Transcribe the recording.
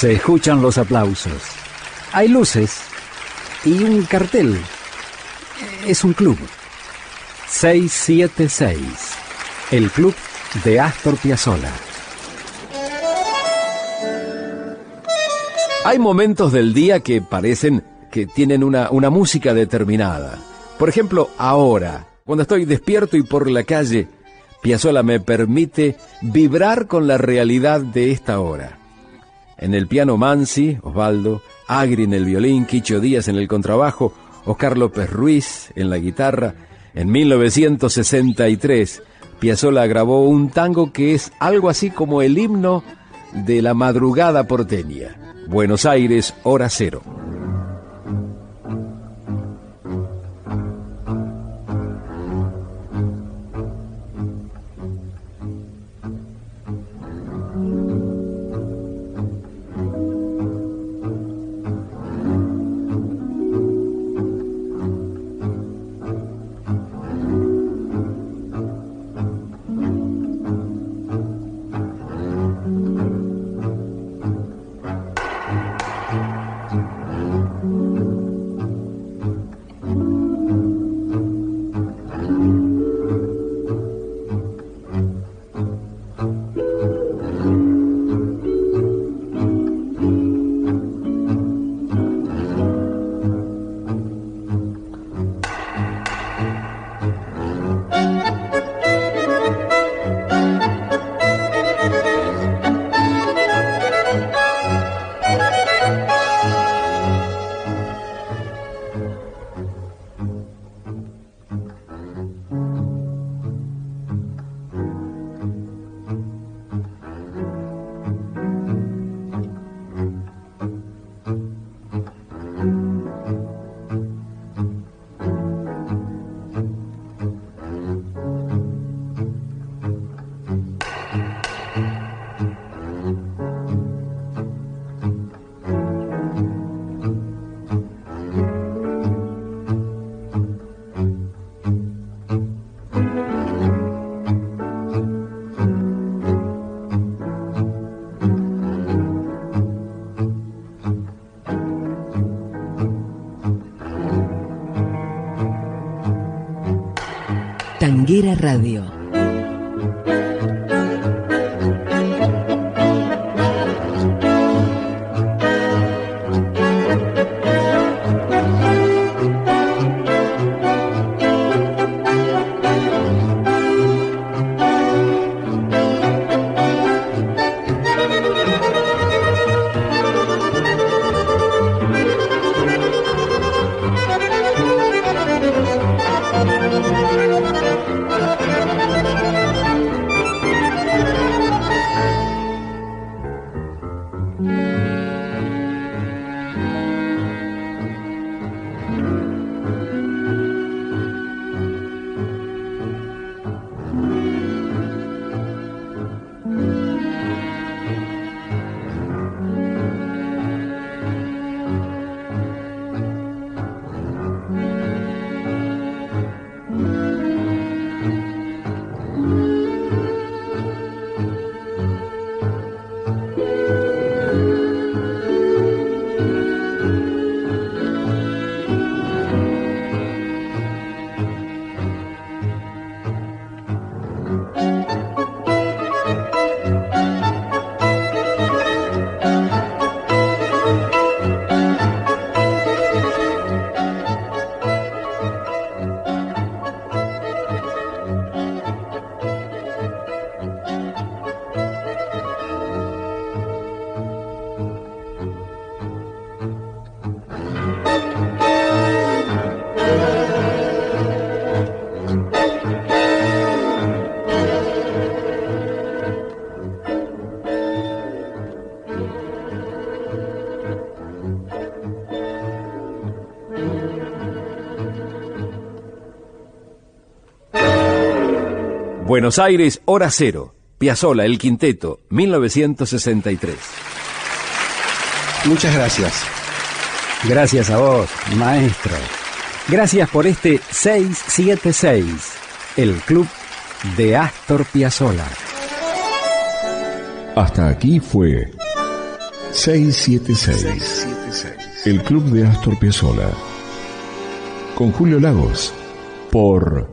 Se escuchan los aplausos. Hay luces y un cartel. Es un club. 676. El club de Astor Piazzolla. Hay momentos del día que parecen que tienen una, una música determinada. Por ejemplo, ahora, cuando estoy despierto y por la calle, Piazzolla me permite vibrar con la realidad de esta hora. En el piano Mansi, Osvaldo, Agri en el violín, Quicho Díaz en el contrabajo, Oscar López Ruiz en la guitarra. En 1963, Piazzolla grabó un tango que es algo así como el himno de la madrugada porteña. Buenos Aires, hora cero. Tanguera Radio Buenos Aires, hora cero. Piazzola, El Quinteto, 1963. Muchas gracias. Gracias a vos, maestro. Gracias por este 676, el club de Astor Piazzolla. Hasta aquí fue 676. El Club de Astor Piazzolla. Con Julio Lagos. Por